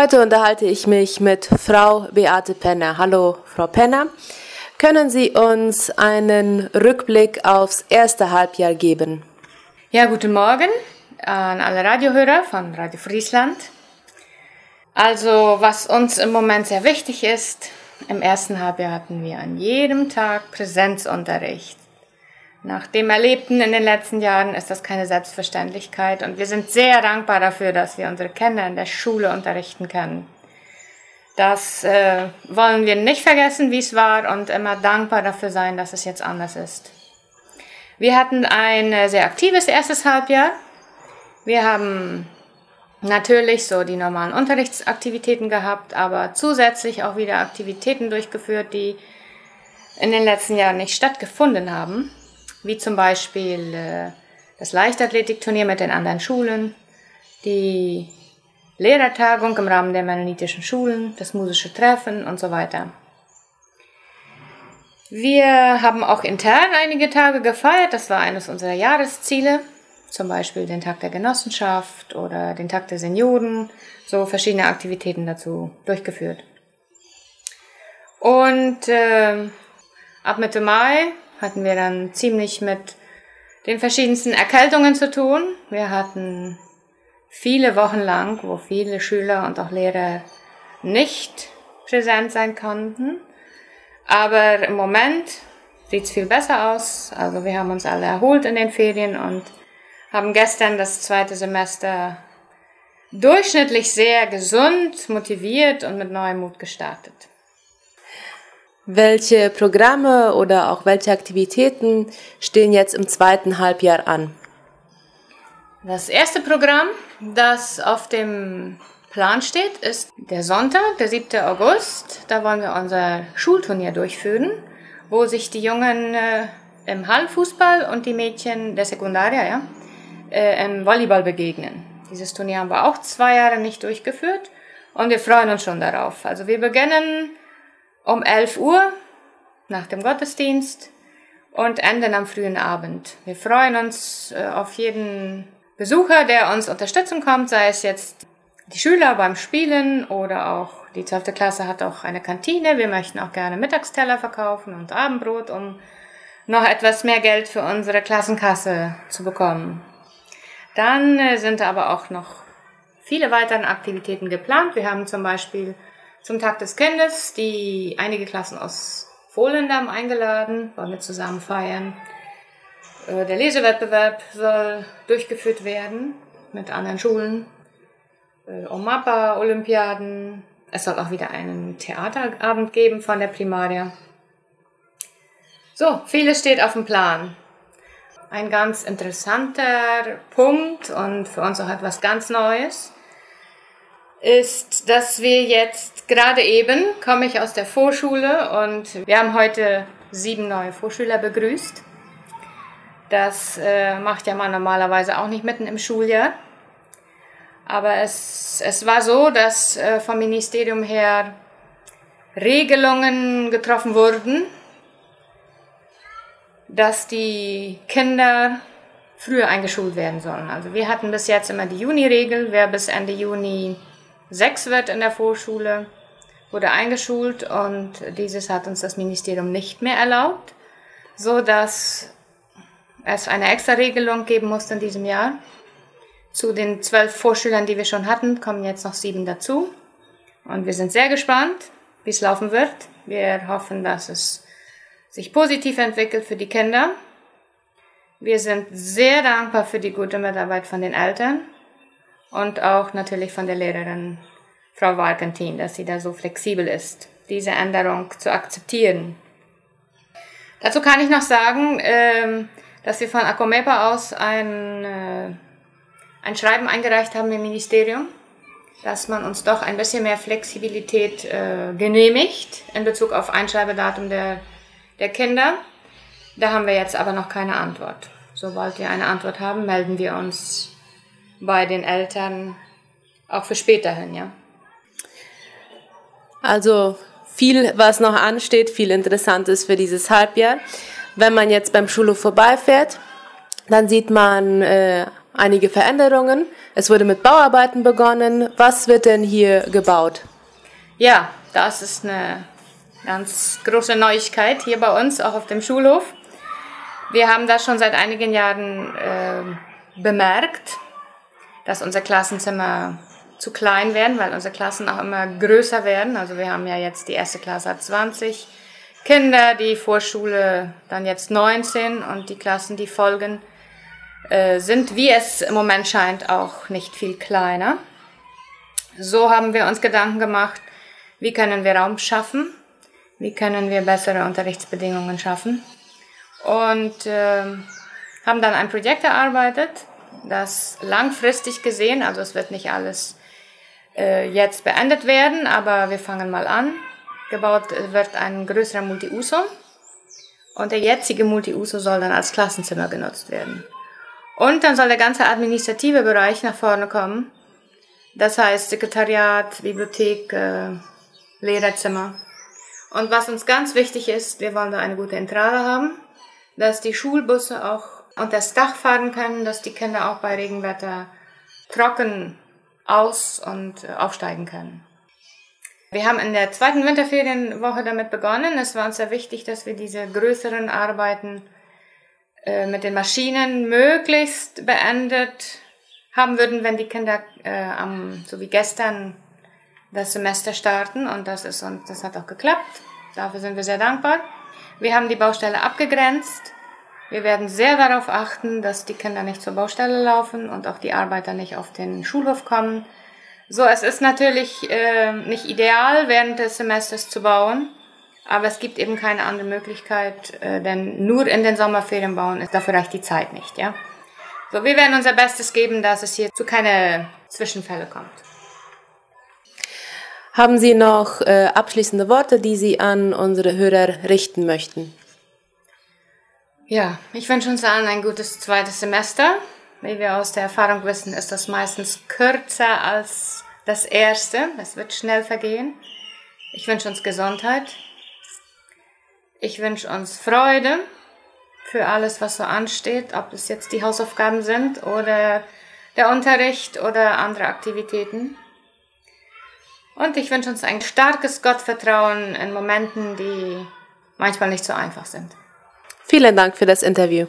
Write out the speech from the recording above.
Heute unterhalte ich mich mit Frau Beate Penner. Hallo, Frau Penner. Können Sie uns einen Rückblick aufs erste Halbjahr geben? Ja, guten Morgen an alle Radiohörer von Radio Friesland. Also, was uns im Moment sehr wichtig ist, im ersten Halbjahr hatten wir an jedem Tag Präsenzunterricht. Nach dem Erlebten in den letzten Jahren ist das keine Selbstverständlichkeit und wir sind sehr dankbar dafür, dass wir unsere Kinder in der Schule unterrichten können. Das äh, wollen wir nicht vergessen, wie es war und immer dankbar dafür sein, dass es jetzt anders ist. Wir hatten ein sehr aktives erstes Halbjahr. Wir haben natürlich so die normalen Unterrichtsaktivitäten gehabt, aber zusätzlich auch wieder Aktivitäten durchgeführt, die in den letzten Jahren nicht stattgefunden haben wie zum Beispiel äh, das Leichtathletikturnier mit den anderen Schulen, die Lehrertagung im Rahmen der mennonitischen Schulen, das musische Treffen und so weiter. Wir haben auch intern einige Tage gefeiert, das war eines unserer Jahresziele, zum Beispiel den Tag der Genossenschaft oder den Tag der Senioren, so verschiedene Aktivitäten dazu durchgeführt. Und äh, ab Mitte Mai hatten wir dann ziemlich mit den verschiedensten Erkältungen zu tun. Wir hatten viele Wochen lang, wo viele Schüler und auch Lehrer nicht präsent sein konnten. Aber im Moment sieht es viel besser aus. Also wir haben uns alle erholt in den Ferien und haben gestern das zweite Semester durchschnittlich sehr gesund, motiviert und mit neuem Mut gestartet. Welche Programme oder auch welche Aktivitäten stehen jetzt im zweiten Halbjahr an? Das erste Programm, das auf dem Plan steht, ist der Sonntag, der 7. August. Da wollen wir unser Schulturnier durchführen, wo sich die Jungen äh, im Hallenfußball und die Mädchen der Sekundaria ja, äh, im Volleyball begegnen. Dieses Turnier haben wir auch zwei Jahre nicht durchgeführt und wir freuen uns schon darauf. Also wir beginnen um 11 Uhr nach dem Gottesdienst und enden am frühen Abend. Wir freuen uns äh, auf jeden Besucher, der uns unterstützen kommt, sei es jetzt die Schüler beim Spielen oder auch die 12. Klasse hat auch eine Kantine. Wir möchten auch gerne Mittagsteller verkaufen und Abendbrot, um noch etwas mehr Geld für unsere Klassenkasse zu bekommen. Dann äh, sind aber auch noch viele weitere Aktivitäten geplant. Wir haben zum Beispiel zum Tag des Kindes die einige Klassen aus Volendam eingeladen, wollen wir zusammen feiern. Äh, der Lesewettbewerb soll durchgeführt werden mit anderen Schulen. Äh, Omapa, Olympiaden. Es soll auch wieder einen Theaterabend geben von der Primaria. So, vieles steht auf dem Plan. Ein ganz interessanter Punkt und für uns auch etwas ganz Neues ist, dass wir jetzt gerade eben, komme ich aus der Vorschule und wir haben heute sieben neue Vorschüler begrüßt. Das äh, macht ja man normalerweise auch nicht mitten im Schuljahr. Aber es, es war so, dass äh, vom Ministerium her Regelungen getroffen wurden, dass die Kinder früher eingeschult werden sollen. Also wir hatten bis jetzt immer die Juni-Regel, wer bis Ende Juni sechs wird in der Vorschule, wurde eingeschult und dieses hat uns das Ministerium nicht mehr erlaubt, so dass es eine extra Regelung geben musste in diesem Jahr. Zu den zwölf Vorschülern, die wir schon hatten, kommen jetzt noch sieben dazu. Und wir sind sehr gespannt, wie es laufen wird. Wir hoffen, dass es sich positiv entwickelt für die Kinder. Wir sind sehr dankbar für die gute Mitarbeit von den Eltern und auch natürlich von der Lehrerin Frau Walkentin, dass sie da so flexibel ist, diese Änderung zu akzeptieren. Dazu kann ich noch sagen, ähm, dass wir von Akomepa aus ein, äh, ein Schreiben eingereicht haben im Ministerium, dass man uns doch ein bisschen mehr Flexibilität äh, genehmigt in Bezug auf Einschreibedatum der, der Kinder. Da haben wir jetzt aber noch keine Antwort. Sobald wir eine Antwort haben, melden wir uns bei den Eltern auch für späterhin, ja. Also viel, was noch ansteht, viel Interessantes für dieses Halbjahr. Wenn man jetzt beim Schulhof vorbeifährt, dann sieht man äh, einige Veränderungen. Es wurde mit Bauarbeiten begonnen. Was wird denn hier gebaut? Ja, das ist eine ganz große Neuigkeit hier bei uns, auch auf dem Schulhof. Wir haben das schon seit einigen Jahren äh, bemerkt, dass unsere Klassenzimmer zu klein werden, weil unsere Klassen auch immer größer werden. Also wir haben ja jetzt die erste Klasse hat 20 Kinder, die Vorschule dann jetzt 19 und die Klassen, die folgen, äh, sind, wie es im Moment scheint, auch nicht viel kleiner. So haben wir uns Gedanken gemacht, wie können wir Raum schaffen, wie können wir bessere Unterrichtsbedingungen schaffen und äh, haben dann ein Projekt erarbeitet, das langfristig gesehen, also es wird nicht alles äh, jetzt beendet werden, aber wir fangen mal an. Gebaut wird ein größerer Multiuso und der jetzige Multiuso soll dann als Klassenzimmer genutzt werden. Und dann soll der ganze administrative Bereich nach vorne kommen. Das heißt Sekretariat, Bibliothek, äh, Lehrerzimmer. Und was uns ganz wichtig ist, wir wollen da eine gute Entrade haben, dass die Schulbusse auch unter das Dach fahren können, dass die Kinder auch bei Regenwetter trocken aus- und äh, aufsteigen können. Wir haben in der zweiten Winterferienwoche damit begonnen. Es war uns sehr wichtig, dass wir diese größeren Arbeiten äh, mit den Maschinen möglichst beendet haben würden, wenn die Kinder äh, am, so wie gestern das Semester starten. Und das ist und das hat auch geklappt. Dafür sind wir sehr dankbar. Wir haben die Baustelle abgegrenzt. Wir werden sehr darauf achten, dass die Kinder nicht zur Baustelle laufen und auch die Arbeiter nicht auf den Schulhof kommen. So, es ist natürlich äh, nicht ideal, während des Semesters zu bauen, aber es gibt eben keine andere Möglichkeit, äh, denn nur in den Sommerferien bauen, dafür reicht die Zeit nicht, ja. So, wir werden unser Bestes geben, dass es hier zu keine Zwischenfälle kommt. Haben Sie noch äh, abschließende Worte, die Sie an unsere Hörer richten möchten? Ja, ich wünsche uns allen ein gutes zweites Semester. Wie wir aus der Erfahrung wissen, ist das meistens kürzer als das erste. Es wird schnell vergehen. Ich wünsche uns Gesundheit. Ich wünsche uns Freude für alles, was so ansteht, ob es jetzt die Hausaufgaben sind oder der Unterricht oder andere Aktivitäten. Und ich wünsche uns ein starkes Gottvertrauen in Momenten, die manchmal nicht so einfach sind. Vielen Dank für das Interview.